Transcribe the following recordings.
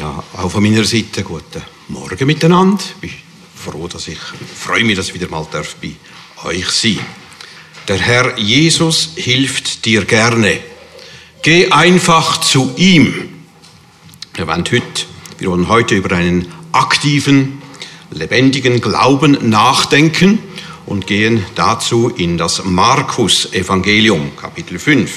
Ja, auch von meiner Seite guten Morgen miteinander. Ich bin froh, dass ich freue mich, dass ich wieder mal darf bei euch sein. Der Herr Jesus hilft dir gerne. Geh einfach zu ihm. Wir wollen heute, wir wollen heute über einen aktiven, lebendigen Glauben nachdenken und gehen dazu in das Markus-Evangelium, Kapitel 5.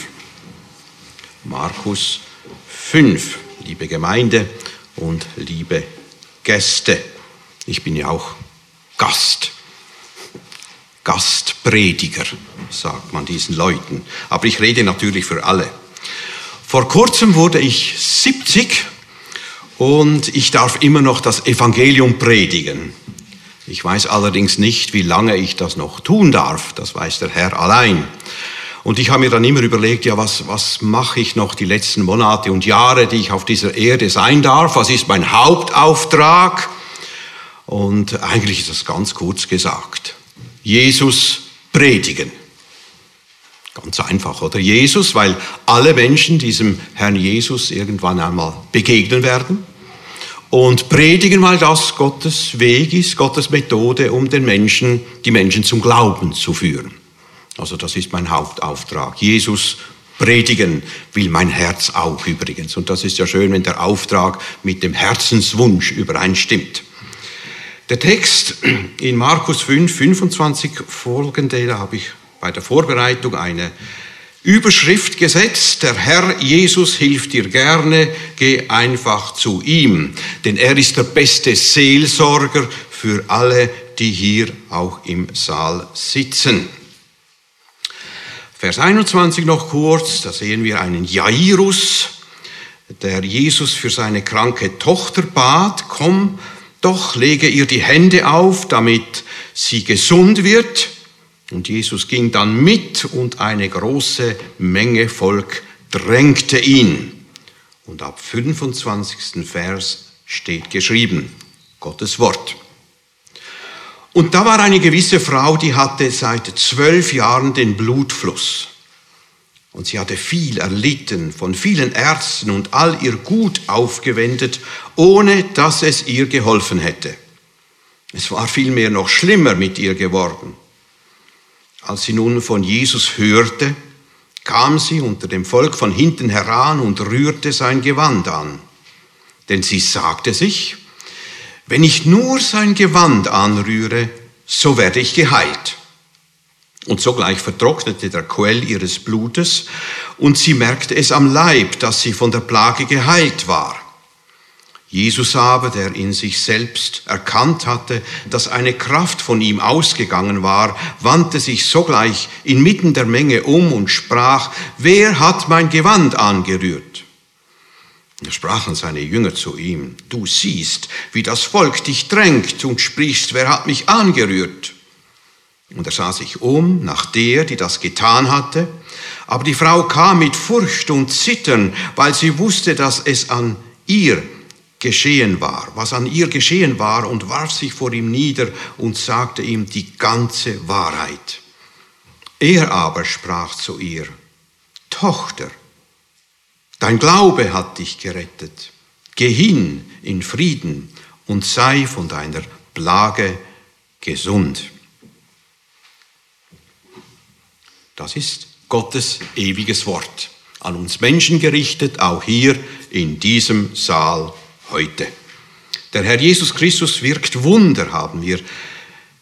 Markus 5, liebe Gemeinde und liebe Gäste. Ich bin ja auch Gast. Gastprediger, sagt man diesen Leuten. Aber ich rede natürlich für alle. Vor kurzem wurde ich 70 und ich darf immer noch das Evangelium predigen. Ich weiß allerdings nicht, wie lange ich das noch tun darf. Das weiß der Herr allein. Und ich habe mir dann immer überlegt, ja, was, was mache ich noch die letzten Monate und Jahre, die ich auf dieser Erde sein darf? Was ist mein Hauptauftrag? Und eigentlich ist das ganz kurz gesagt. Jesus predigen. Ganz einfach, oder? Jesus, weil alle Menschen diesem Herrn Jesus irgendwann einmal begegnen werden. Und predigen, weil das Gottes Weg ist, Gottes Methode, um den Menschen, die Menschen zum Glauben zu führen. Also das ist mein Hauptauftrag. Jesus predigen will mein Herz auch übrigens. Und das ist ja schön, wenn der Auftrag mit dem Herzenswunsch übereinstimmt. Der Text in Markus 5, 25 folgende, da habe ich bei der Vorbereitung eine Überschrift gesetzt, der Herr Jesus hilft dir gerne, geh einfach zu ihm, denn er ist der beste Seelsorger für alle, die hier auch im Saal sitzen. Vers 21 noch kurz, da sehen wir einen Jairus, der Jesus für seine kranke Tochter bat, komm doch, lege ihr die Hände auf, damit sie gesund wird. Und Jesus ging dann mit und eine große Menge Volk drängte ihn. Und ab 25. Vers steht geschrieben, Gottes Wort. Und da war eine gewisse Frau, die hatte seit zwölf Jahren den Blutfluss. Und sie hatte viel erlitten, von vielen Ärzten und all ihr Gut aufgewendet, ohne dass es ihr geholfen hätte. Es war vielmehr noch schlimmer mit ihr geworden. Als sie nun von Jesus hörte, kam sie unter dem Volk von hinten heran und rührte sein Gewand an. Denn sie sagte sich, wenn ich nur sein Gewand anrühre, so werde ich geheilt. Und sogleich vertrocknete der Quell ihres Blutes, und sie merkte es am Leib, dass sie von der Plage geheilt war. Jesus aber, der in sich selbst erkannt hatte, dass eine Kraft von ihm ausgegangen war, wandte sich sogleich inmitten der Menge um und sprach, wer hat mein Gewand angerührt? Da sprachen seine Jünger zu ihm, du siehst, wie das Volk dich drängt und sprichst, wer hat mich angerührt? Und er sah sich um nach der, die das getan hatte. Aber die Frau kam mit Furcht und Zittern, weil sie wusste, dass es an ihr geschehen war, was an ihr geschehen war, und warf sich vor ihm nieder und sagte ihm die ganze Wahrheit. Er aber sprach zu ihr, Tochter, Dein Glaube hat dich gerettet. Geh hin in Frieden und sei von deiner Plage gesund. Das ist Gottes ewiges Wort, an uns Menschen gerichtet, auch hier in diesem Saal heute. Der Herr Jesus Christus wirkt Wunder, haben wir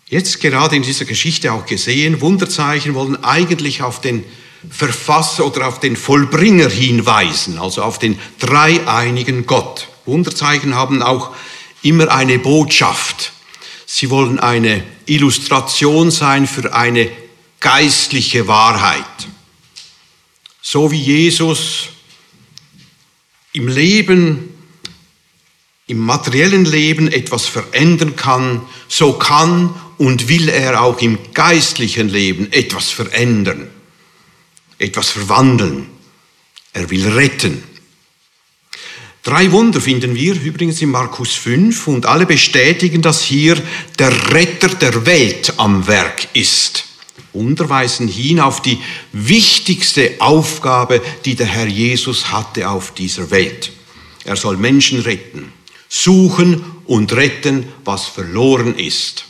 jetzt gerade in dieser Geschichte auch gesehen. Wunderzeichen wollen eigentlich auf den Verfasser oder auf den Vollbringer hinweisen, also auf den dreieinigen Gott. Wunderzeichen haben auch immer eine Botschaft. Sie wollen eine Illustration sein für eine geistliche Wahrheit. So wie Jesus im Leben, im materiellen Leben etwas verändern kann, so kann und will er auch im geistlichen Leben etwas verändern etwas verwandeln. Er will retten. Drei Wunder finden wir übrigens in Markus 5 und alle bestätigen, dass hier der Retter der Welt am Werk ist. Wunder weisen hin auf die wichtigste Aufgabe, die der Herr Jesus hatte auf dieser Welt. Er soll Menschen retten, suchen und retten, was verloren ist.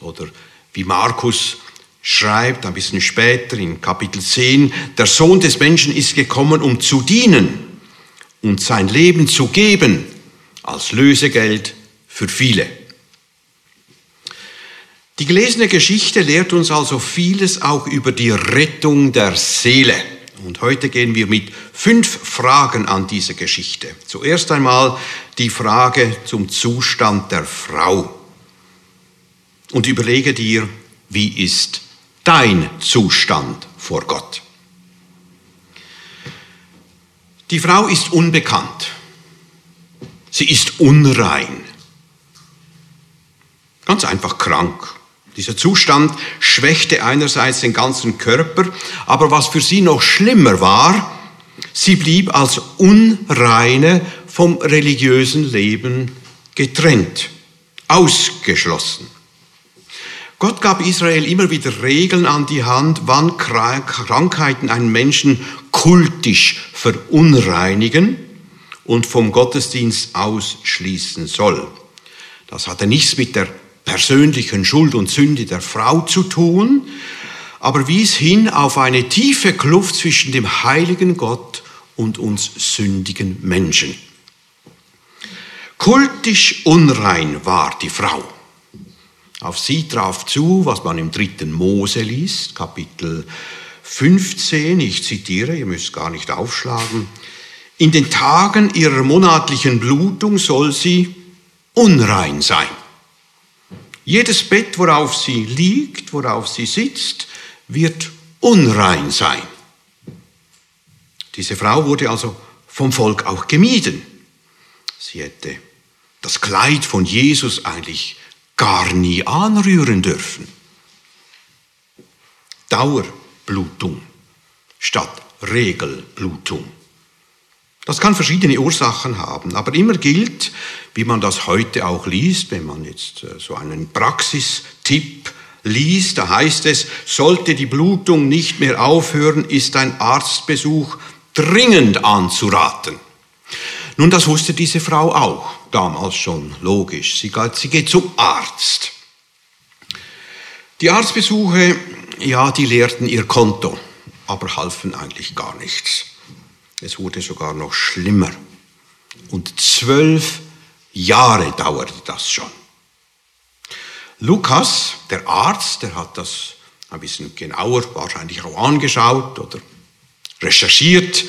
Oder wie Markus schreibt ein bisschen später in Kapitel 10, der Sohn des Menschen ist gekommen, um zu dienen und sein Leben zu geben als Lösegeld für viele. Die gelesene Geschichte lehrt uns also vieles auch über die Rettung der Seele. Und heute gehen wir mit fünf Fragen an diese Geschichte. Zuerst einmal die Frage zum Zustand der Frau. Und überlege dir, wie ist dein Zustand vor Gott? Die Frau ist unbekannt. Sie ist unrein. Ganz einfach krank. Dieser Zustand schwächte einerseits den ganzen Körper, aber was für sie noch schlimmer war, sie blieb als Unreine vom religiösen Leben getrennt, ausgeschlossen. Gott gab Israel immer wieder Regeln an die Hand, wann Krankheiten einen Menschen kultisch verunreinigen und vom Gottesdienst ausschließen soll. Das hatte nichts mit der persönlichen Schuld und Sünde der Frau zu tun, aber wies hin auf eine tiefe Kluft zwischen dem heiligen Gott und uns sündigen Menschen. Kultisch unrein war die Frau. Auf sie traf zu, was man im dritten Mose liest, Kapitel 15, ich zitiere, ihr müsst gar nicht aufschlagen, in den Tagen ihrer monatlichen Blutung soll sie unrein sein. Jedes Bett, worauf sie liegt, worauf sie sitzt, wird unrein sein. Diese Frau wurde also vom Volk auch gemieden. Sie hätte das Kleid von Jesus eigentlich gar nie anrühren dürfen. Dauerblutung statt Regelblutung. Das kann verschiedene Ursachen haben, aber immer gilt, wie man das heute auch liest, wenn man jetzt äh, so einen Praxistipp liest, da heißt es, sollte die Blutung nicht mehr aufhören, ist ein Arztbesuch dringend anzuraten. Nun, das wusste diese Frau auch, damals schon, logisch. Sie geht, sie geht zum Arzt. Die Arztbesuche, ja, die leerten ihr Konto, aber halfen eigentlich gar nichts. Es wurde sogar noch schlimmer. Und zwölf Jahre dauerte das schon. Lukas, der Arzt, der hat das ein bisschen genauer wahrscheinlich auch angeschaut oder recherchiert.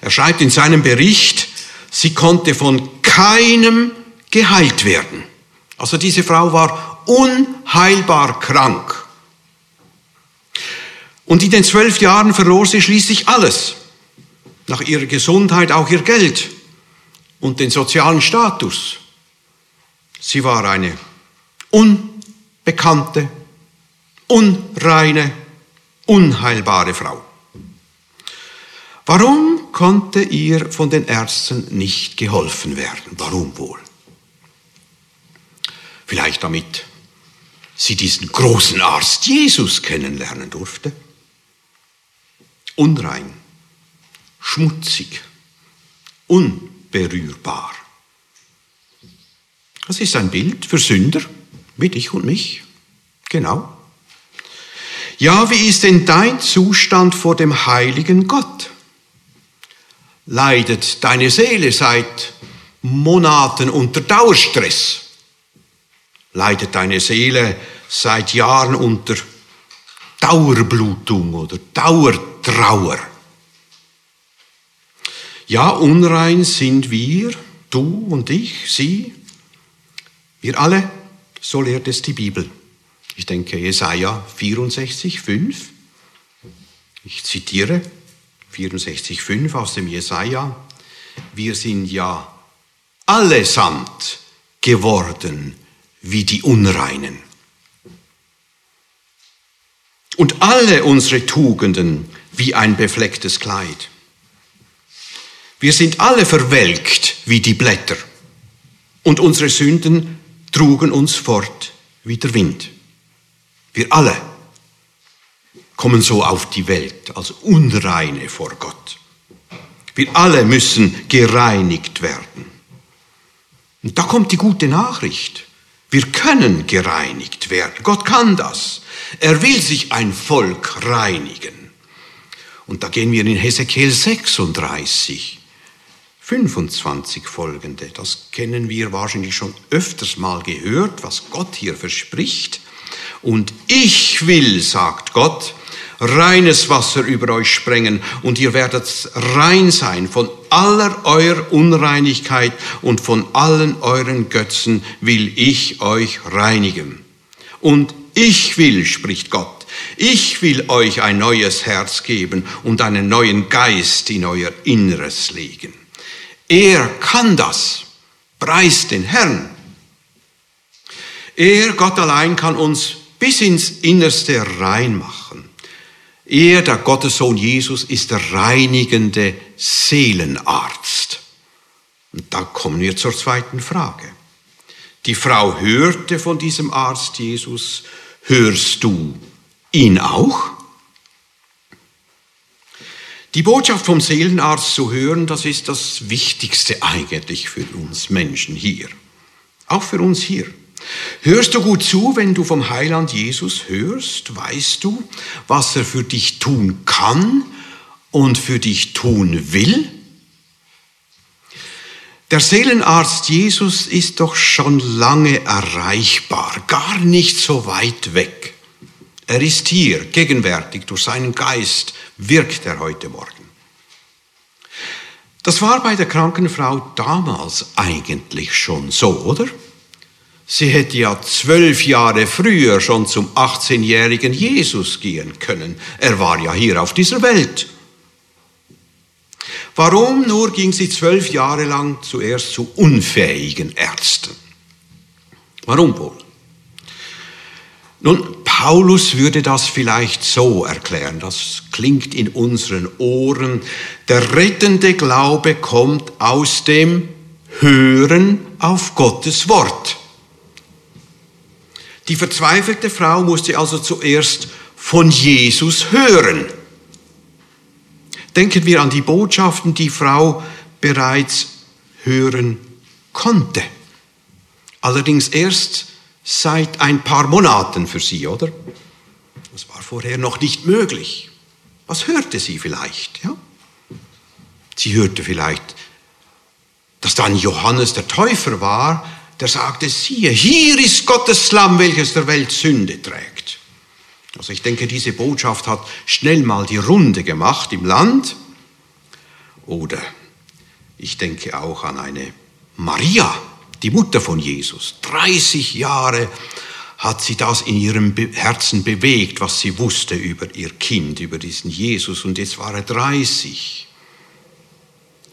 Er schreibt in seinem Bericht, sie konnte von keinem geheilt werden. Also diese Frau war unheilbar krank. Und in den zwölf Jahren verlor sie schließlich alles nach ihrer Gesundheit auch ihr Geld und den sozialen Status. Sie war eine unbekannte, unreine, unheilbare Frau. Warum konnte ihr von den Ärzten nicht geholfen werden? Warum wohl? Vielleicht damit sie diesen großen Arzt Jesus kennenlernen durfte. Unrein schmutzig, unberührbar. Das ist ein Bild für Sünder, wie dich und mich. Genau. Ja, wie ist denn dein Zustand vor dem heiligen Gott? Leidet deine Seele seit Monaten unter Dauerstress? Leidet deine Seele seit Jahren unter Dauerblutung oder Dauertrauer? Ja, unrein sind wir, du und ich, sie, wir alle, so lehrt es die Bibel. Ich denke Jesaja 64, 5. Ich zitiere 64, 5 aus dem Jesaja. Wir sind ja allesamt geworden wie die Unreinen. Und alle unsere Tugenden wie ein beflecktes Kleid. Wir sind alle verwelkt wie die Blätter und unsere Sünden trugen uns fort wie der Wind. Wir alle kommen so auf die Welt als Unreine vor Gott. Wir alle müssen gereinigt werden. Und da kommt die gute Nachricht. Wir können gereinigt werden. Gott kann das. Er will sich ein Volk reinigen. Und da gehen wir in Hesekiel 36, 25 folgende. Das kennen wir wahrscheinlich schon öfters mal gehört, was Gott hier verspricht. Und ich will, sagt Gott, reines Wasser über euch sprengen und ihr werdet rein sein von aller eurer Unreinigkeit und von allen euren Götzen will ich euch reinigen. Und ich will, spricht Gott, ich will euch ein neues Herz geben und einen neuen Geist in euer Inneres legen. Er kann das. Preist den Herrn. Er, Gott allein, kann uns bis ins Innerste reinmachen. Er, der Gottessohn Jesus, ist der reinigende Seelenarzt. Und da kommen wir zur zweiten Frage. Die Frau hörte von diesem Arzt Jesus. Hörst du ihn auch? Die Botschaft vom Seelenarzt zu hören, das ist das Wichtigste eigentlich für uns Menschen hier. Auch für uns hier. Hörst du gut zu, wenn du vom Heiland Jesus hörst? Weißt du, was er für dich tun kann und für dich tun will? Der Seelenarzt Jesus ist doch schon lange erreichbar, gar nicht so weit weg. Er ist hier, gegenwärtig, durch seinen Geist wirkt er heute Morgen. Das war bei der kranken Frau damals eigentlich schon so, oder? Sie hätte ja zwölf Jahre früher schon zum 18-jährigen Jesus gehen können. Er war ja hier auf dieser Welt. Warum nur ging sie zwölf Jahre lang zuerst zu unfähigen Ärzten? Warum wohl? Nun, Paulus würde das vielleicht so erklären, das klingt in unseren Ohren. Der rettende Glaube kommt aus dem Hören auf Gottes Wort. Die verzweifelte Frau musste also zuerst von Jesus hören. Denken wir an die Botschaften, die Frau bereits hören konnte. Allerdings erst seit ein paar Monaten für sie, oder? Das war vorher noch nicht möglich. Was hörte sie vielleicht? Ja? Sie hörte vielleicht, dass dann Johannes der Täufer war, der sagte, siehe, hier ist Gottes Lamm, welches der Welt Sünde trägt. Also ich denke, diese Botschaft hat schnell mal die Runde gemacht im Land. Oder ich denke auch an eine Maria, die Mutter von Jesus. 30 Jahre hat sie das in ihrem Herzen bewegt, was sie wusste über ihr Kind, über diesen Jesus. Und jetzt war er 30.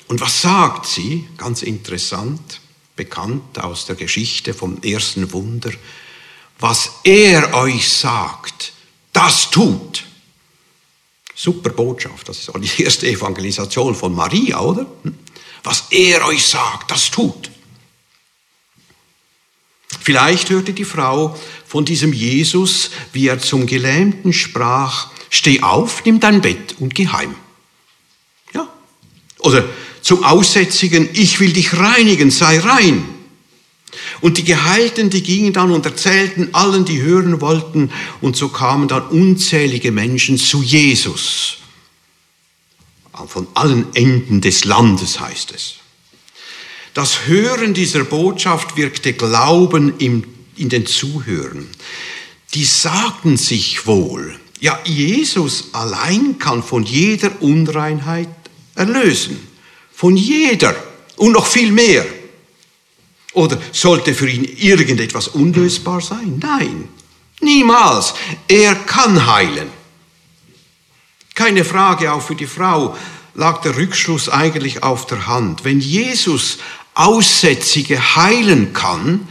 Und was sagt sie? Ganz interessant, bekannt aus der Geschichte vom ersten Wunder. Was er euch sagt, das tut. Super Botschaft, das ist auch die erste Evangelisation von Maria, oder? Hm? Was er euch sagt, das tut. Vielleicht hörte die Frau von diesem Jesus, wie er zum Gelähmten sprach, steh auf, nimm dein Bett und geh heim. Ja. Oder zum Aussätzigen, ich will dich reinigen, sei rein. Und die Geheilten, die gingen dann und erzählten allen, die hören wollten, und so kamen dann unzählige Menschen zu Jesus. Von allen Enden des Landes heißt es. Das Hören dieser Botschaft wirkte Glauben in den Zuhörern. Die sagten sich wohl, ja, Jesus allein kann von jeder Unreinheit erlösen. Von jeder und noch viel mehr. Oder sollte für ihn irgendetwas unlösbar sein? Nein, niemals. Er kann heilen. Keine Frage, auch für die Frau lag der Rückschluss eigentlich auf der Hand. Wenn Jesus Aussätzige heilen kann,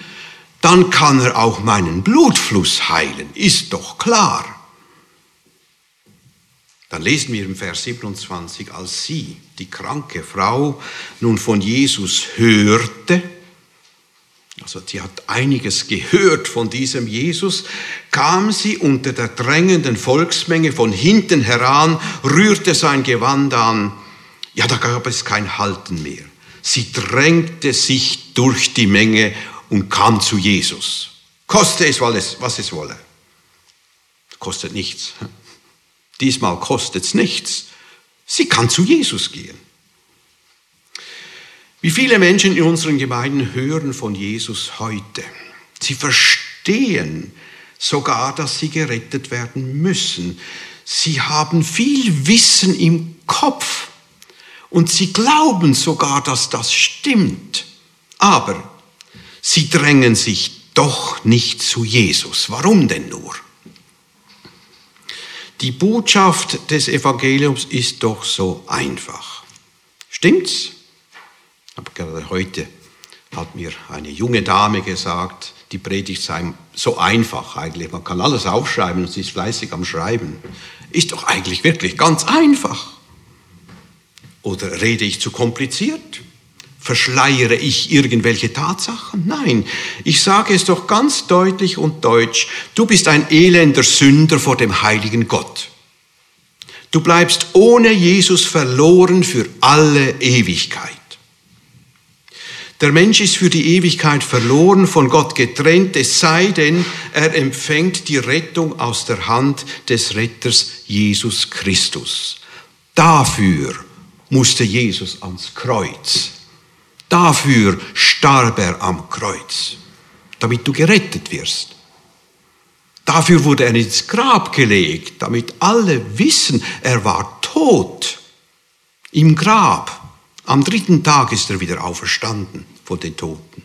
dann kann er auch meinen Blutfluss heilen, ist doch klar. Dann lesen wir im Vers 27, als sie, die kranke Frau, nun von Jesus hörte, also sie hat einiges gehört von diesem Jesus, kam sie unter der drängenden Volksmenge von hinten heran, rührte sein Gewand an. Ja, da gab es kein Halten mehr. Sie drängte sich durch die Menge und kam zu Jesus. Koste es, was es wolle. Kostet nichts. Diesmal kostet es nichts. Sie kann zu Jesus gehen. Wie viele Menschen in unseren Gemeinden hören von Jesus heute? Sie verstehen sogar, dass sie gerettet werden müssen. Sie haben viel Wissen im Kopf und sie glauben sogar, dass das stimmt. Aber sie drängen sich doch nicht zu Jesus. Warum denn nur? Die Botschaft des Evangeliums ist doch so einfach. Stimmt's? Aber gerade heute hat mir eine junge Dame gesagt, die Predigt sei so einfach eigentlich. Man kann alles aufschreiben und sie ist fleißig am Schreiben. Ist doch eigentlich wirklich ganz einfach. Oder rede ich zu kompliziert? Verschleiere ich irgendwelche Tatsachen? Nein, ich sage es doch ganz deutlich und deutsch. Du bist ein elender Sünder vor dem heiligen Gott. Du bleibst ohne Jesus verloren für alle Ewigkeit. Der Mensch ist für die Ewigkeit verloren, von Gott getrennt, es sei denn, er empfängt die Rettung aus der Hand des Retters Jesus Christus. Dafür musste Jesus ans Kreuz. Dafür starb er am Kreuz, damit du gerettet wirst. Dafür wurde er ins Grab gelegt, damit alle wissen, er war tot im Grab. Am dritten Tag ist er wieder auferstanden von den Toten.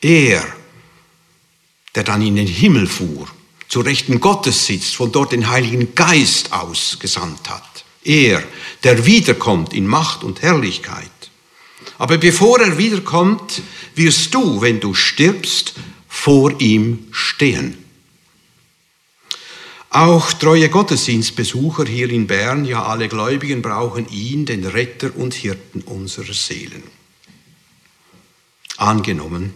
Er, der dann in den Himmel fuhr, zu Rechten Gottes sitzt, von dort den Heiligen Geist ausgesandt hat. Er, der wiederkommt in Macht und Herrlichkeit. Aber bevor er wiederkommt, wirst du, wenn du stirbst, vor ihm stehen. Auch treue Gottesdienstbesucher hier in Bern, ja alle Gläubigen brauchen ihn, den Retter und Hirten unserer Seelen. Angenommen,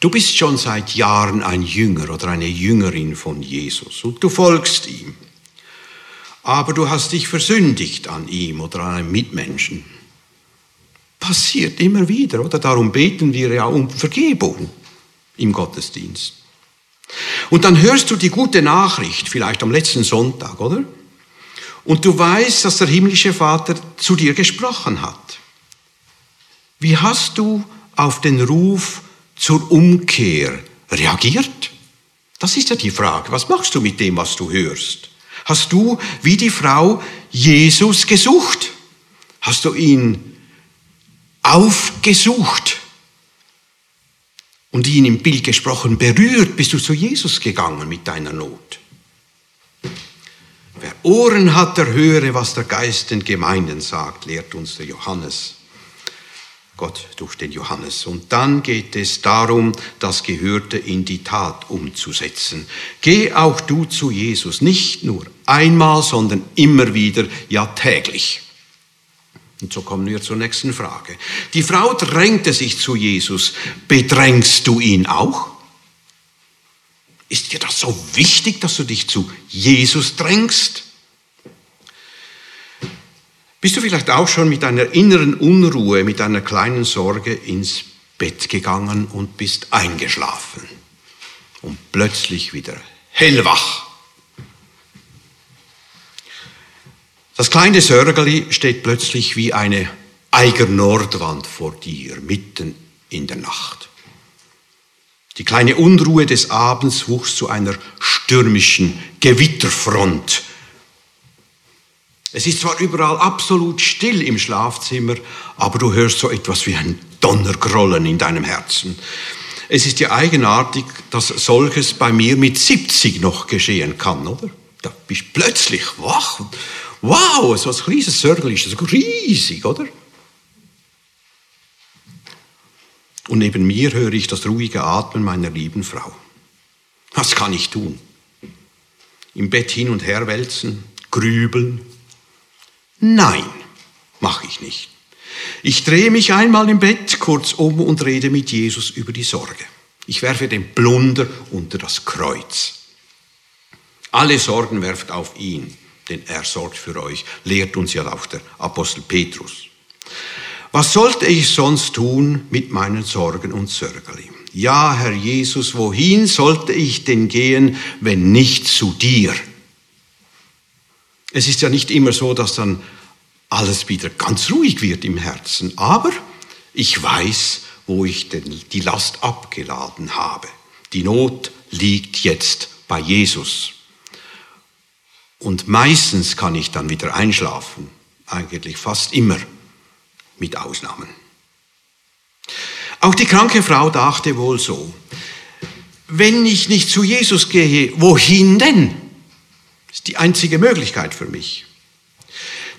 du bist schon seit Jahren ein Jünger oder eine Jüngerin von Jesus und du folgst ihm, aber du hast dich versündigt an ihm oder an einem Mitmenschen. Passiert immer wieder, oder? Darum beten wir ja um Vergebung im Gottesdienst. Und dann hörst du die gute Nachricht, vielleicht am letzten Sonntag, oder? Und du weißt, dass der himmlische Vater zu dir gesprochen hat. Wie hast du auf den Ruf zur Umkehr reagiert? Das ist ja die Frage. Was machst du mit dem, was du hörst? Hast du, wie die Frau, Jesus gesucht? Hast du ihn aufgesucht? und ihn im Bild gesprochen berührt, bist du zu Jesus gegangen mit deiner Not. Wer Ohren hat, der höre, was der Geist den Gemeinden sagt, lehrt uns der Johannes. Gott durch den Johannes. Und dann geht es darum, das Gehörte in die Tat umzusetzen. Geh auch du zu Jesus, nicht nur einmal, sondern immer wieder, ja täglich. Und so kommen wir zur nächsten Frage. Die Frau drängte sich zu Jesus. Bedrängst du ihn auch? Ist dir das so wichtig, dass du dich zu Jesus drängst? Bist du vielleicht auch schon mit einer inneren Unruhe, mit einer kleinen Sorge ins Bett gegangen und bist eingeschlafen und plötzlich wieder hellwach? Das kleine Sörgeli steht plötzlich wie eine Eiger Nordwand vor dir, mitten in der Nacht. Die kleine Unruhe des Abends wuchs zu einer stürmischen Gewitterfront. Es ist zwar überall absolut still im Schlafzimmer, aber du hörst so etwas wie ein Donnergrollen in deinem Herzen. Es ist ja eigenartig, dass solches bei mir mit 70 noch geschehen kann, oder? Da bist du plötzlich wach Wow, so ein kleines Circle ist das riesig, oder? Und neben mir höre ich das ruhige Atmen meiner lieben Frau. Was kann ich tun? Im Bett hin und her wälzen, grübeln? Nein, mache ich nicht. Ich drehe mich einmal im Bett kurz um und rede mit Jesus über die Sorge. Ich werfe den Plunder unter das Kreuz. Alle Sorgen werft auf ihn denn er sorgt für euch, lehrt uns ja auch der Apostel Petrus. Was sollte ich sonst tun mit meinen Sorgen und Sörgeli? Ja, Herr Jesus, wohin sollte ich denn gehen, wenn nicht zu dir? Es ist ja nicht immer so, dass dann alles wieder ganz ruhig wird im Herzen, aber ich weiß, wo ich denn die Last abgeladen habe. Die Not liegt jetzt bei Jesus. Und meistens kann ich dann wieder einschlafen, eigentlich fast immer, mit Ausnahmen. Auch die kranke Frau dachte wohl so, wenn ich nicht zu Jesus gehe, wohin denn? Ist die einzige Möglichkeit für mich.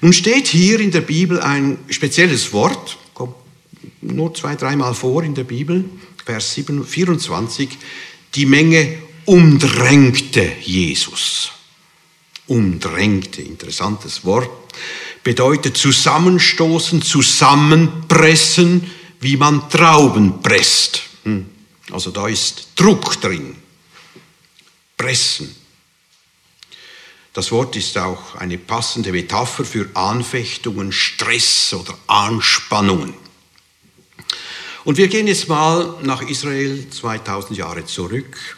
Nun steht hier in der Bibel ein spezielles Wort, kommt nur zwei, dreimal vor in der Bibel, Vers 24, die Menge umdrängte Jesus. Umdrängte, interessantes Wort, bedeutet zusammenstoßen, zusammenpressen, wie man Trauben presst. Hm. Also da ist Druck drin. Pressen. Das Wort ist auch eine passende Metapher für Anfechtungen, Stress oder Anspannungen. Und wir gehen jetzt mal nach Israel 2000 Jahre zurück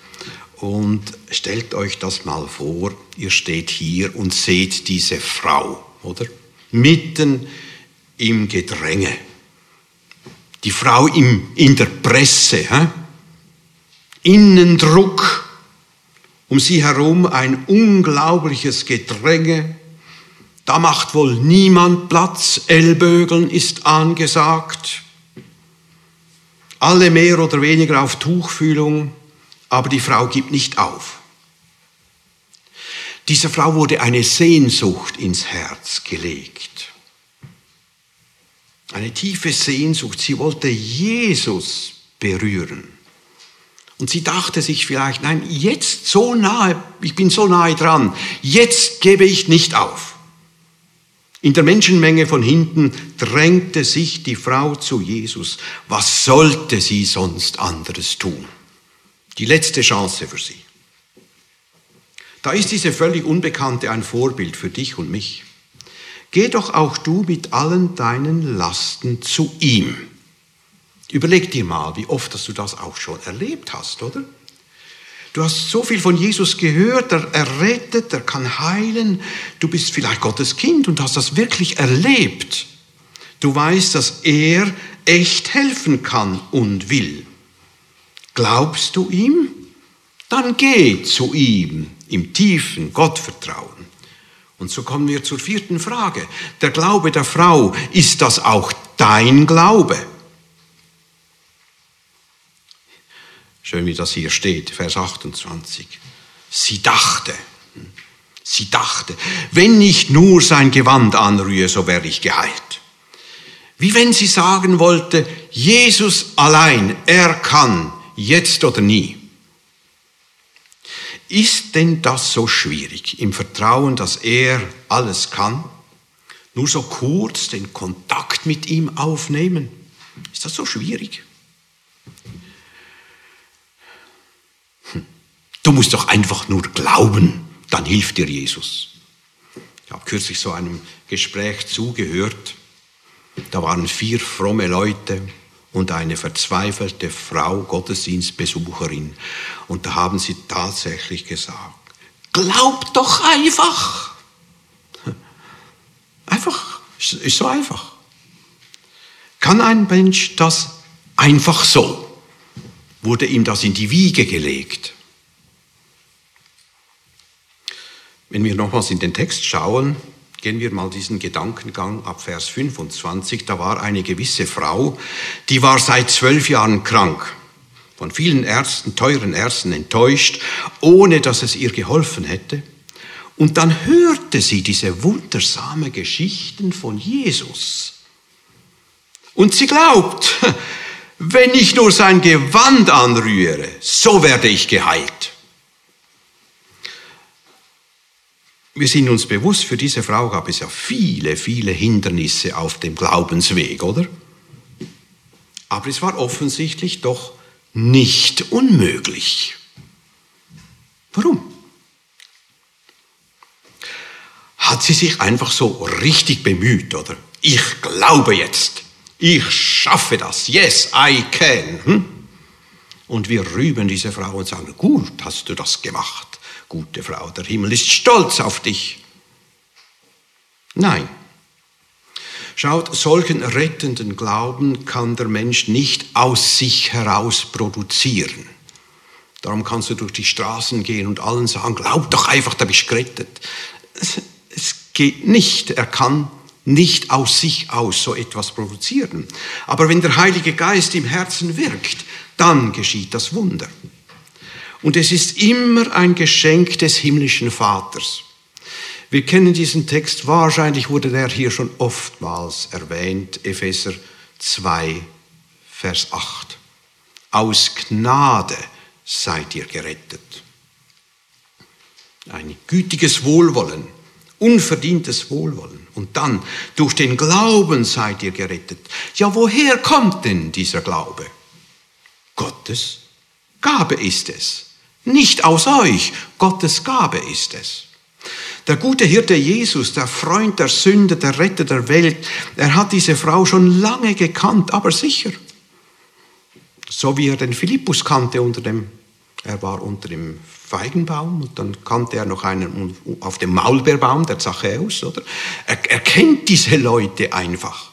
und stellt euch das mal vor, ihr steht hier und seht diese Frau, oder? Mitten im Gedränge. Die Frau im, in der Presse. Hä? Innendruck. Um sie herum ein unglaubliches Gedränge. Da macht wohl niemand Platz. Ellbögeln ist angesagt. Alle mehr oder weniger auf Tuchfühlung aber die Frau gibt nicht auf. Dieser Frau wurde eine Sehnsucht ins Herz gelegt. Eine tiefe Sehnsucht. Sie wollte Jesus berühren. Und sie dachte sich vielleicht, nein, jetzt so nahe, ich bin so nahe dran, jetzt gebe ich nicht auf. In der Menschenmenge von hinten drängte sich die Frau zu Jesus. Was sollte sie sonst anderes tun? Die letzte Chance für sie. Da ist diese völlig Unbekannte ein Vorbild für dich und mich. Geh doch auch du mit allen deinen Lasten zu ihm. Überleg dir mal, wie oft dass du das auch schon erlebt hast, oder? Du hast so viel von Jesus gehört, er, er rettet, er kann heilen. Du bist vielleicht Gottes Kind und hast das wirklich erlebt. Du weißt, dass er echt helfen kann und will. Glaubst du ihm? Dann geh zu ihm im tiefen Gottvertrauen. Und so kommen wir zur vierten Frage. Der Glaube der Frau, ist das auch dein Glaube? Schön, wie das hier steht, Vers 28. Sie dachte, sie dachte, wenn ich nur sein Gewand anrühre, so werde ich geheilt. Wie wenn sie sagen wollte, Jesus allein, er kann, jetzt oder nie. Ist denn das so schwierig, im Vertrauen, dass er alles kann? Nur so kurz den Kontakt mit ihm aufnehmen? Ist das so schwierig? Hm. Du musst doch einfach nur glauben, dann hilft dir Jesus. Ich habe kürzlich so einem Gespräch zugehört. Da waren vier fromme Leute, und eine verzweifelte Frau, Gottesdienstbesucherin. Und da haben sie tatsächlich gesagt, glaub doch einfach. Einfach, ist so einfach. Kann ein Mensch das einfach so? Wurde ihm das in die Wiege gelegt? Wenn wir nochmals in den Text schauen, Gehen wir mal diesen Gedankengang ab Vers 25. Da war eine gewisse Frau, die war seit zwölf Jahren krank, von vielen Ärzten, teuren Ärzten enttäuscht, ohne dass es ihr geholfen hätte. Und dann hörte sie diese wundersame Geschichten von Jesus. Und sie glaubt, wenn ich nur sein Gewand anrühre, so werde ich geheilt. Wir sind uns bewusst, für diese Frau gab es ja viele, viele Hindernisse auf dem Glaubensweg, oder? Aber es war offensichtlich doch nicht unmöglich. Warum? Hat sie sich einfach so richtig bemüht, oder? Ich glaube jetzt. Ich schaffe das. Yes, I can. Hm? Und wir rühmen diese Frau und sagen, gut hast du das gemacht, gute Frau, der Himmel ist stolz auf dich. Nein. Schaut, solchen rettenden Glauben kann der Mensch nicht aus sich heraus produzieren. Darum kannst du durch die Straßen gehen und allen sagen, glaub doch einfach, da bist du gerettet. Es, es geht nicht. Er kann nicht aus sich aus so etwas produzieren. Aber wenn der Heilige Geist im Herzen wirkt, dann geschieht das Wunder. Und es ist immer ein Geschenk des himmlischen Vaters. Wir kennen diesen Text, wahrscheinlich wurde der hier schon oftmals erwähnt, Epheser 2, Vers 8. Aus Gnade seid ihr gerettet. Ein gütiges Wohlwollen, unverdientes Wohlwollen. Und dann, durch den Glauben seid ihr gerettet. Ja, woher kommt denn dieser Glaube? Gottes Gabe ist es. Nicht aus euch, Gottes Gabe ist es. Der gute Hirte Jesus, der Freund der Sünde, der Retter der Welt, er hat diese Frau schon lange gekannt, aber sicher. So wie er den Philippus kannte unter dem, er war unter dem Feigenbaum und dann kannte er noch einen auf dem Maulbeerbaum, der Zachäus, oder? Er, er kennt diese Leute einfach.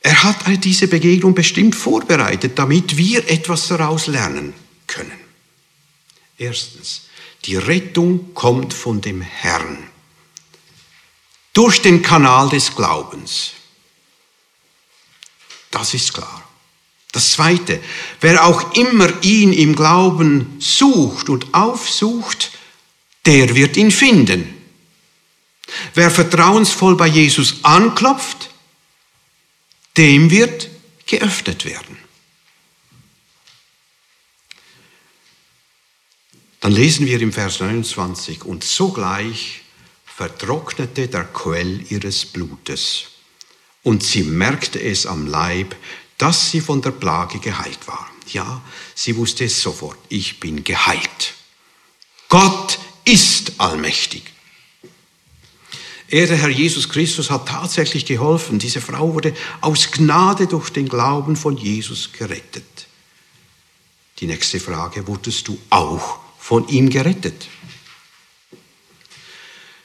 Er hat diese Begegnung bestimmt vorbereitet, damit wir etwas daraus lernen können. Erstens, die Rettung kommt von dem Herrn. Durch den Kanal des Glaubens. Das ist klar. Das Zweite, wer auch immer ihn im Glauben sucht und aufsucht, der wird ihn finden. Wer vertrauensvoll bei Jesus anklopft, dem wird geöffnet werden. Dann lesen wir im Vers 29, und sogleich vertrocknete der Quell ihres Blutes, und sie merkte es am Leib, dass sie von der Plage geheilt war. Ja, sie wusste es sofort, ich bin geheilt. Gott ist allmächtig. Er, der Herr Jesus Christus, hat tatsächlich geholfen. Diese Frau wurde aus Gnade durch den Glauben von Jesus gerettet. Die nächste Frage, wurdest du auch von ihm gerettet.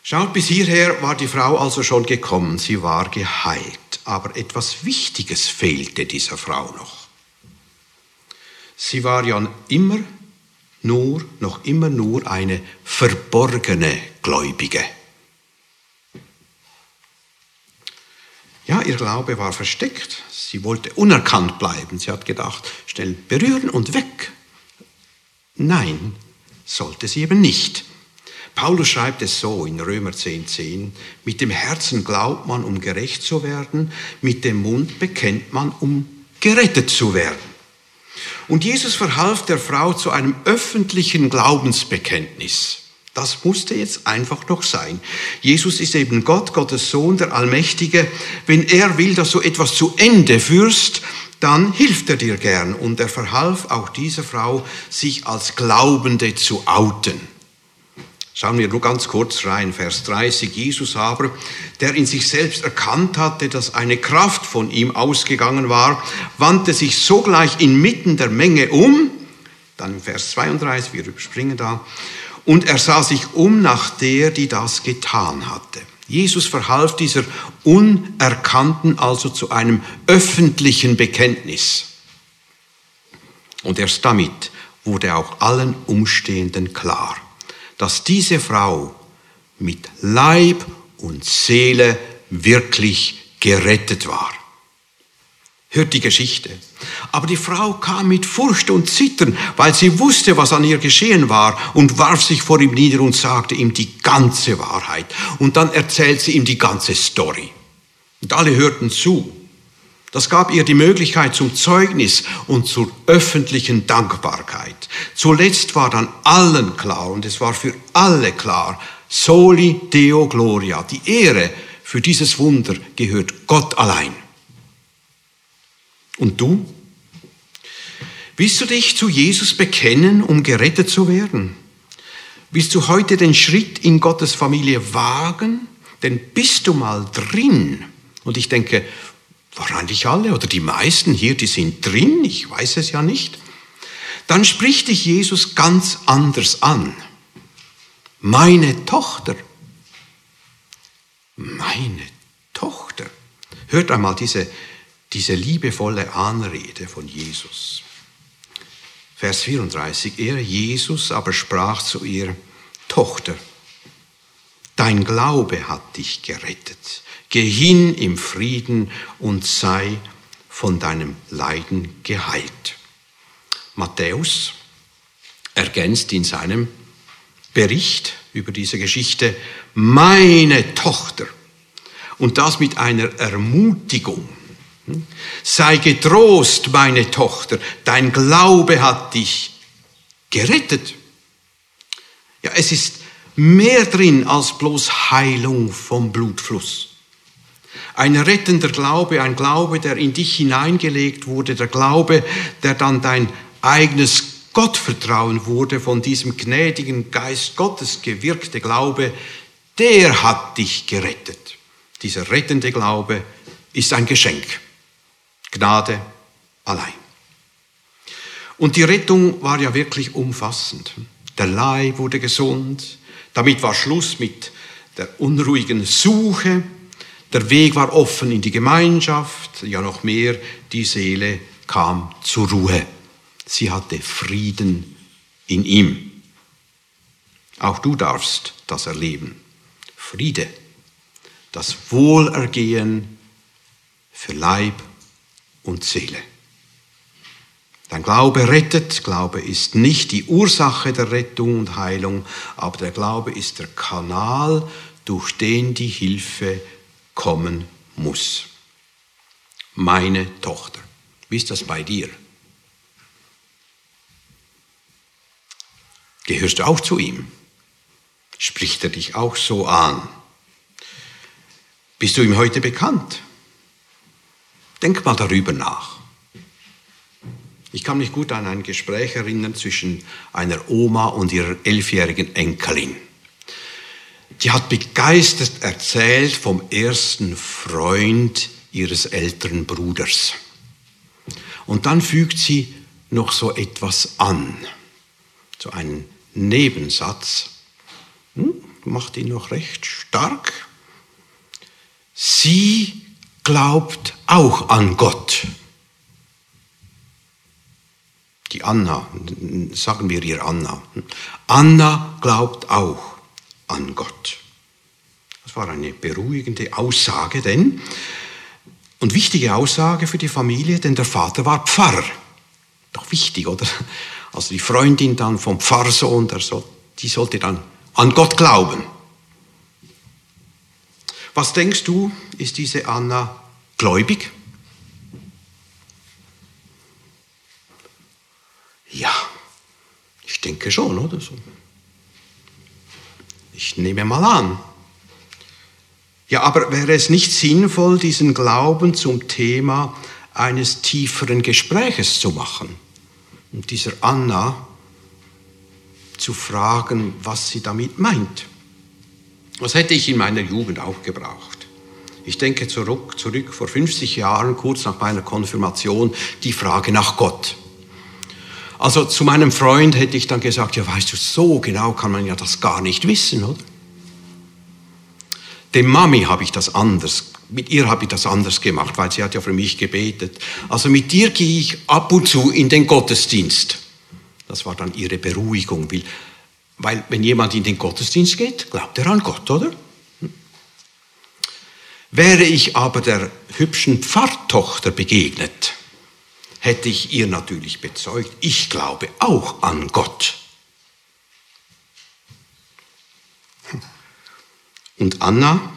Schaut, bis hierher war die Frau also schon gekommen, sie war geheilt, aber etwas Wichtiges fehlte dieser Frau noch. Sie war ja immer nur, noch immer nur eine verborgene Gläubige. Ja, ihr Glaube war versteckt. Sie wollte unerkannt bleiben. Sie hat gedacht, schnell berühren und weg. Nein, sollte sie eben nicht. Paulus schreibt es so in Römer 10,10, 10, mit dem Herzen glaubt man, um gerecht zu werden, mit dem Mund bekennt man, um gerettet zu werden. Und Jesus verhalf der Frau zu einem öffentlichen Glaubensbekenntnis. Das musste jetzt einfach noch sein. Jesus ist eben Gott, Gottes Sohn, der Allmächtige. Wenn er will, dass du etwas zu Ende führst, dann hilft er dir gern. Und er verhalf auch dieser Frau, sich als Glaubende zu outen. Schauen wir nur ganz kurz rein, Vers 30. Jesus aber, der in sich selbst erkannt hatte, dass eine Kraft von ihm ausgegangen war, wandte sich sogleich inmitten der Menge um. Dann Vers 32, wir überspringen da. Und er sah sich um nach der, die das getan hatte. Jesus verhalf dieser Unerkannten also zu einem öffentlichen Bekenntnis. Und erst damit wurde auch allen Umstehenden klar, dass diese Frau mit Leib und Seele wirklich gerettet war. Hört die Geschichte. Aber die Frau kam mit Furcht und Zittern, weil sie wusste, was an ihr geschehen war, und warf sich vor ihm nieder und sagte ihm die ganze Wahrheit. Und dann erzählt sie ihm die ganze Story. Und alle hörten zu. Das gab ihr die Möglichkeit zum Zeugnis und zur öffentlichen Dankbarkeit. Zuletzt war dann allen klar, und es war für alle klar, Soli Deo Gloria, die Ehre für dieses Wunder gehört Gott allein. Und du? Willst du dich zu Jesus bekennen, um gerettet zu werden? Willst du heute den Schritt in Gottes Familie wagen? Denn bist du mal drin, Und ich denke, wahrscheinlich alle oder die meisten hier, die sind drin, ich weiß es ja nicht. Dann spricht dich Jesus ganz anders an. Meine Tochter. Meine Tochter. Hört einmal diese, diese liebevolle Anrede von Jesus. Vers 34. Er, Jesus, aber sprach zu ihr, Tochter, dein Glaube hat dich gerettet. Geh hin im Frieden und sei von deinem Leiden geheilt. Matthäus ergänzt in seinem Bericht über diese Geschichte, meine Tochter. Und das mit einer Ermutigung. Sei getrost, meine Tochter, dein Glaube hat dich gerettet. Ja, es ist mehr drin als bloß Heilung vom Blutfluss. Ein rettender Glaube, ein Glaube, der in dich hineingelegt wurde, der Glaube, der dann dein eigenes Gottvertrauen wurde, von diesem gnädigen Geist Gottes gewirkte Glaube, der hat dich gerettet. Dieser rettende Glaube ist ein Geschenk. Gnade allein. Und die Rettung war ja wirklich umfassend. Der Leib wurde gesund, damit war Schluss mit der unruhigen Suche, der Weg war offen in die Gemeinschaft, ja noch mehr, die Seele kam zur Ruhe. Sie hatte Frieden in ihm. Auch du darfst das erleben. Friede, das Wohlergehen für Leib und Seele. Dein Glaube rettet, Glaube ist nicht die Ursache der Rettung und Heilung, aber der Glaube ist der Kanal, durch den die Hilfe kommen muss. Meine Tochter. Wie ist das bei dir? Gehörst du auch zu ihm? Spricht er dich auch so an? Bist du ihm heute bekannt? Denk mal darüber nach. Ich kann mich gut an ein Gespräch erinnern zwischen einer Oma und ihrer elfjährigen Enkelin. Die hat begeistert erzählt vom ersten Freund ihres älteren Bruders. Und dann fügt sie noch so etwas an, so einen Nebensatz, hm, macht ihn noch recht stark. Sie glaubt auch an Gott. Die Anna, sagen wir ihr Anna. Anna glaubt auch an Gott. Das war eine beruhigende Aussage, denn, und wichtige Aussage für die Familie, denn der Vater war Pfarrer. Doch wichtig, oder? Also die Freundin dann vom Pfarrsohn, die sollte dann an Gott glauben. Was denkst du, ist diese Anna gläubig? Ja, ich denke schon, oder so. Ich nehme mal an. Ja, aber wäre es nicht sinnvoll, diesen Glauben zum Thema eines tieferen Gespräches zu machen? Und dieser Anna zu fragen, was sie damit meint. Das hätte ich in meiner Jugend auch gebraucht. Ich denke zurück, zurück vor 50 Jahren, kurz nach meiner Konfirmation, die Frage nach Gott. Also zu meinem Freund hätte ich dann gesagt, ja weißt du, so genau kann man ja das gar nicht wissen, oder? Dem Mami habe ich das anders, mit ihr habe ich das anders gemacht, weil sie hat ja für mich gebetet. Also mit dir gehe ich ab und zu in den Gottesdienst. Das war dann ihre Beruhigung, weil weil wenn jemand in den Gottesdienst geht, glaubt er an Gott, oder? Wäre ich aber der hübschen Pfarrtochter begegnet, hätte ich ihr natürlich bezeugt, ich glaube auch an Gott. Und Anna,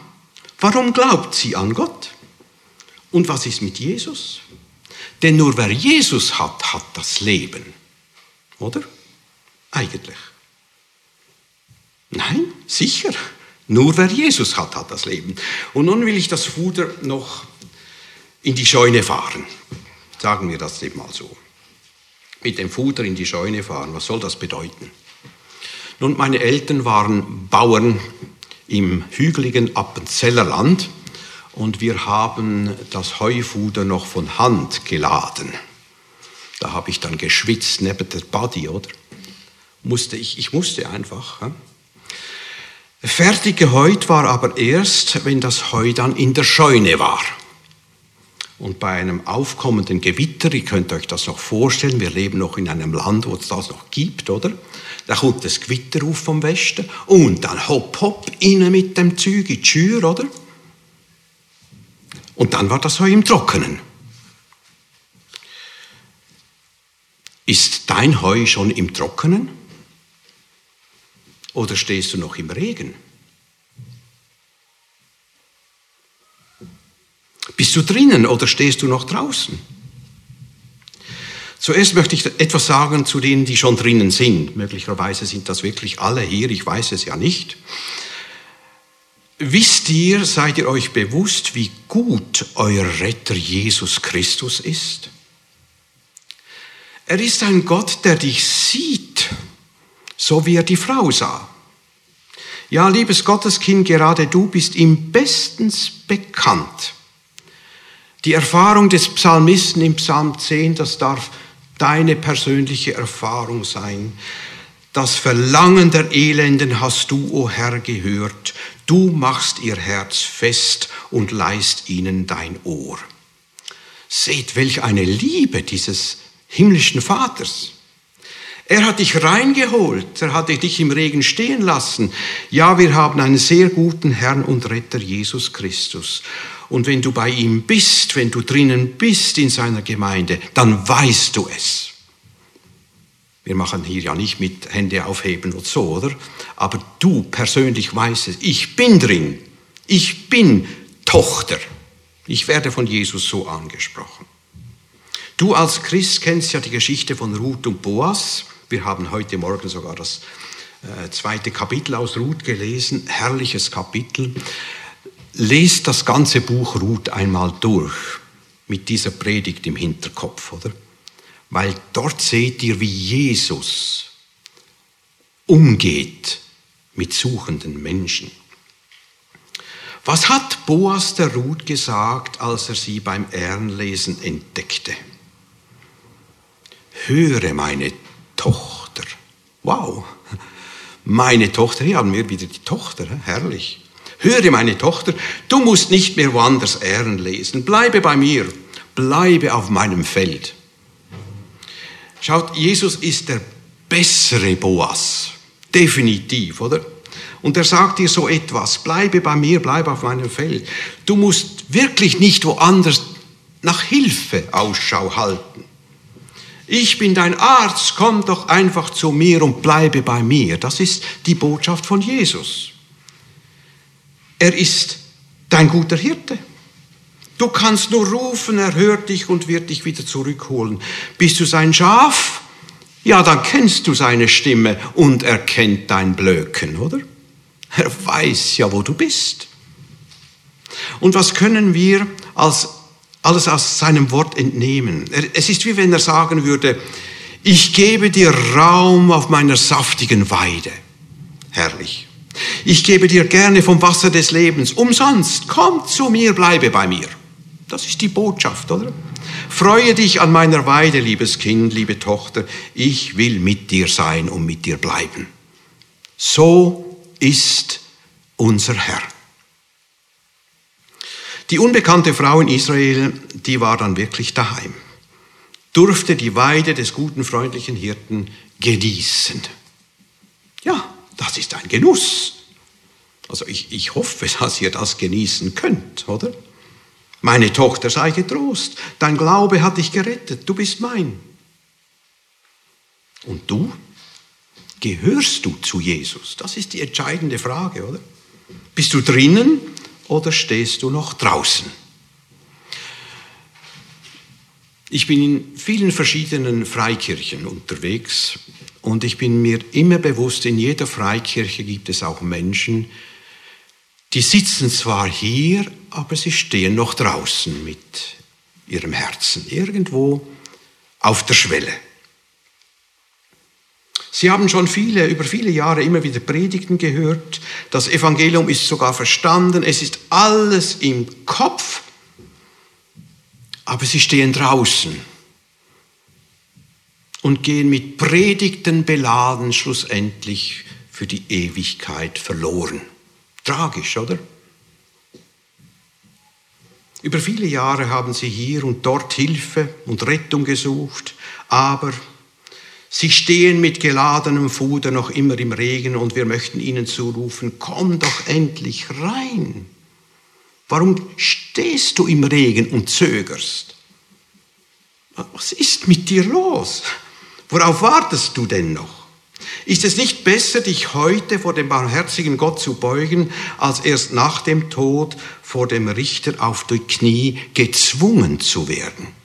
warum glaubt sie an Gott? Und was ist mit Jesus? Denn nur wer Jesus hat, hat das Leben. Oder? Eigentlich. Nein, sicher. Nur wer Jesus hat, hat das Leben. Und nun will ich das Fuder noch in die Scheune fahren. Sagen wir das eben mal so. Mit dem Fuder in die Scheune fahren, was soll das bedeuten? Nun, meine Eltern waren Bauern im hügeligen Appenzellerland und wir haben das Heufuder noch von Hand geladen. Da habe ich dann geschwitzt neben der Body, oder? Musste ich, ich musste einfach. Ja? Fertig geheut war aber erst, wenn das Heu dann in der Scheune war. Und bei einem aufkommenden Gewitter, ihr könnt euch das noch vorstellen, wir leben noch in einem Land, wo es das noch gibt, oder? Da kommt das Gewitter auf vom Westen und dann hopp, hopp, innen mit dem Zeug in die Schür, oder? Und dann war das Heu im Trockenen. Ist dein Heu schon im Trockenen? Oder stehst du noch im Regen? Bist du drinnen oder stehst du noch draußen? Zuerst möchte ich etwas sagen zu denen, die schon drinnen sind. Möglicherweise sind das wirklich alle hier, ich weiß es ja nicht. Wisst ihr, seid ihr euch bewusst, wie gut euer Retter Jesus Christus ist? Er ist ein Gott, der dich sieht, so wie er die Frau sah. Ja, liebes Gotteskind, gerade du bist ihm bestens bekannt. Die Erfahrung des Psalmisten im Psalm 10, das darf deine persönliche Erfahrung sein. Das Verlangen der Elenden hast du, o oh Herr, gehört. Du machst ihr Herz fest und leist ihnen dein Ohr. Seht, welch eine Liebe dieses himmlischen Vaters. Er hat dich reingeholt, er hat dich im Regen stehen lassen. Ja, wir haben einen sehr guten Herrn und Retter Jesus Christus. Und wenn du bei ihm bist, wenn du drinnen bist in seiner Gemeinde, dann weißt du es. Wir machen hier ja nicht mit Hände aufheben und so, oder? Aber du persönlich weißt es. Ich bin drin. Ich bin Tochter. Ich werde von Jesus so angesprochen. Du als Christ kennst ja die Geschichte von Ruth und Boas. Wir haben heute Morgen sogar das äh, zweite Kapitel aus Ruth gelesen. Herrliches Kapitel. Lest das ganze Buch Ruth einmal durch mit dieser Predigt im Hinterkopf, oder? Weil dort seht ihr, wie Jesus umgeht mit suchenden Menschen. Was hat Boas der Ruth gesagt, als er sie beim Ehrenlesen entdeckte? Höre, meine Tochter. Wow, meine Tochter, hier haben wir wieder die Tochter, herrlich. Höre, meine Tochter, du musst nicht mehr woanders Ehren lesen. Bleibe bei mir. Bleibe auf meinem Feld. Schaut, Jesus ist der bessere Boas. Definitiv, oder? Und er sagt dir so etwas, bleibe bei mir, bleibe auf meinem Feld. Du musst wirklich nicht woanders nach Hilfe Ausschau halten. Ich bin dein Arzt, komm doch einfach zu mir und bleibe bei mir. Das ist die Botschaft von Jesus. Er ist dein guter Hirte. Du kannst nur rufen, er hört dich und wird dich wieder zurückholen. Bist du sein Schaf? Ja, dann kennst du seine Stimme und er kennt dein Blöken, oder? Er weiß ja, wo du bist. Und was können wir als, alles aus seinem Wort entnehmen? Es ist wie wenn er sagen würde, ich gebe dir Raum auf meiner saftigen Weide. Herrlich. Ich gebe dir gerne vom Wasser des Lebens. Umsonst. Komm zu mir, bleibe bei mir. Das ist die Botschaft, oder? Freue dich an meiner Weide, liebes Kind, liebe Tochter. Ich will mit dir sein und mit dir bleiben. So ist unser Herr. Die unbekannte Frau in Israel, die war dann wirklich daheim, durfte die Weide des guten, freundlichen Hirten genießen. Ja, das ist ein Genuss. Also ich, ich hoffe, dass ihr das genießen könnt, oder? Meine Tochter, sei getrost, dein Glaube hat dich gerettet, du bist mein. Und du? Gehörst du zu Jesus? Das ist die entscheidende Frage, oder? Bist du drinnen oder stehst du noch draußen? Ich bin in vielen verschiedenen Freikirchen unterwegs und ich bin mir immer bewusst, in jeder Freikirche gibt es auch Menschen, die sitzen zwar hier, aber sie stehen noch draußen mit ihrem Herzen, irgendwo auf der Schwelle. Sie haben schon viele, über viele Jahre immer wieder Predigten gehört. Das Evangelium ist sogar verstanden. Es ist alles im Kopf. Aber sie stehen draußen und gehen mit Predigten beladen schlussendlich für die Ewigkeit verloren. Tragisch, oder? Über viele Jahre haben sie hier und dort Hilfe und Rettung gesucht, aber sie stehen mit geladenem Fuder noch immer im Regen und wir möchten ihnen zurufen, komm doch endlich rein. Warum stehst du im Regen und zögerst? Was ist mit dir los? Worauf wartest du denn noch? Ist es nicht besser, dich heute vor dem barmherzigen Gott zu beugen, als erst nach dem Tod vor dem Richter auf die Knie gezwungen zu werden?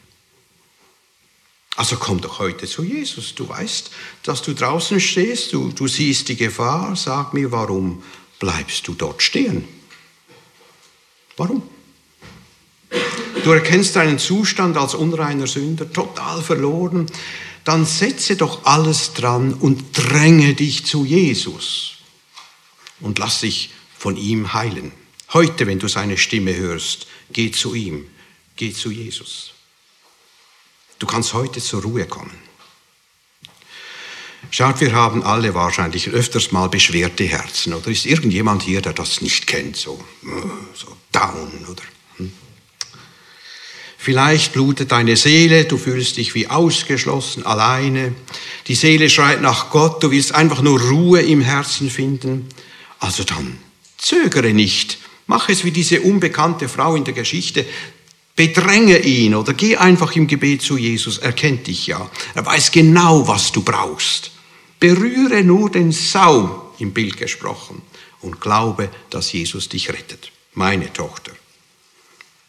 Also komm doch heute zu Jesus. Du weißt, dass du draußen stehst, du, du siehst die Gefahr. Sag mir, warum bleibst du dort stehen? Warum? Du erkennst deinen Zustand als unreiner Sünder, total verloren dann setze doch alles dran und dränge dich zu Jesus und lass dich von ihm heilen. Heute, wenn du seine Stimme hörst, geh zu ihm, geh zu Jesus. Du kannst heute zur Ruhe kommen. Schaut, wir haben alle wahrscheinlich öfters mal beschwerte Herzen. Oder ist irgendjemand hier, der das nicht kennt, so, so down oder Vielleicht blutet deine Seele, du fühlst dich wie ausgeschlossen, alleine. Die Seele schreit nach Gott, du willst einfach nur Ruhe im Herzen finden. Also dann zögere nicht. Mach es wie diese unbekannte Frau in der Geschichte. Bedränge ihn oder geh einfach im Gebet zu Jesus. Er kennt dich ja. Er weiß genau, was du brauchst. Berühre nur den Saum, im Bild gesprochen, und glaube, dass Jesus dich rettet. Meine Tochter.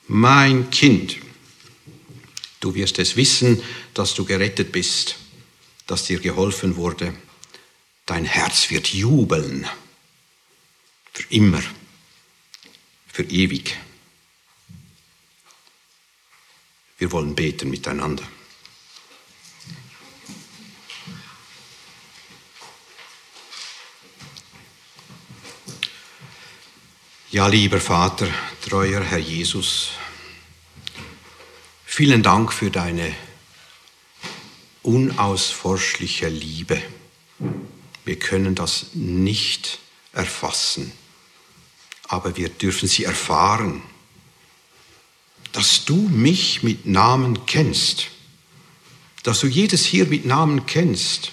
Mein Kind. Du wirst es wissen, dass du gerettet bist, dass dir geholfen wurde. Dein Herz wird jubeln. Für immer. Für ewig. Wir wollen beten miteinander. Ja, lieber Vater, treuer Herr Jesus, Vielen Dank für deine unausforschliche Liebe. Wir können das nicht erfassen, aber wir dürfen sie erfahren, dass du mich mit Namen kennst, dass du jedes hier mit Namen kennst.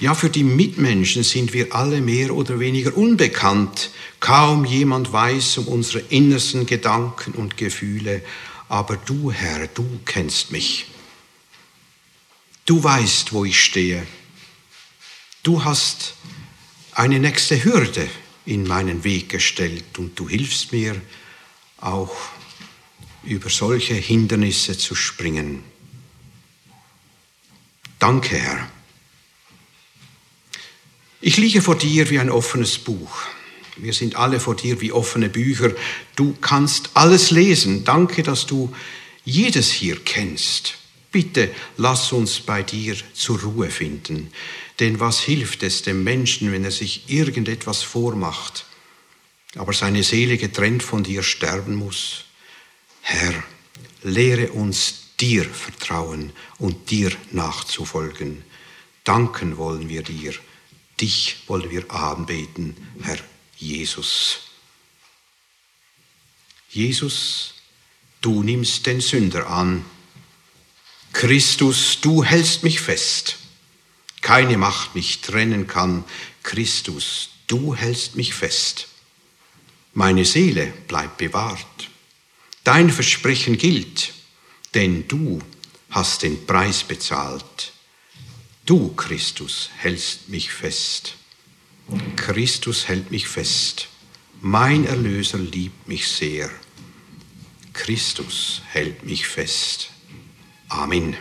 Ja, für die Mitmenschen sind wir alle mehr oder weniger unbekannt. Kaum jemand weiß um unsere innersten Gedanken und Gefühle, aber du, Herr, du kennst mich. Du weißt, wo ich stehe. Du hast eine nächste Hürde in meinen Weg gestellt und du hilfst mir auch über solche Hindernisse zu springen. Danke, Herr. Ich liege vor dir wie ein offenes Buch. Wir sind alle vor dir wie offene Bücher. Du kannst alles lesen. Danke, dass du jedes hier kennst. Bitte lass uns bei dir zur Ruhe finden. Denn was hilft es dem Menschen, wenn er sich irgendetwas vormacht, aber seine Seele getrennt von dir sterben muss? Herr, lehre uns dir vertrauen und dir nachzufolgen. Danken wollen wir dir. Dich wollen wir anbeten, Herr Jesus. Jesus, du nimmst den Sünder an. Christus, du hältst mich fest. Keine Macht mich trennen kann. Christus, du hältst mich fest. Meine Seele bleibt bewahrt. Dein Versprechen gilt, denn du hast den Preis bezahlt. Du, Christus, hältst mich fest. Christus hält mich fest. Mein Erlöser liebt mich sehr. Christus hält mich fest. Amen.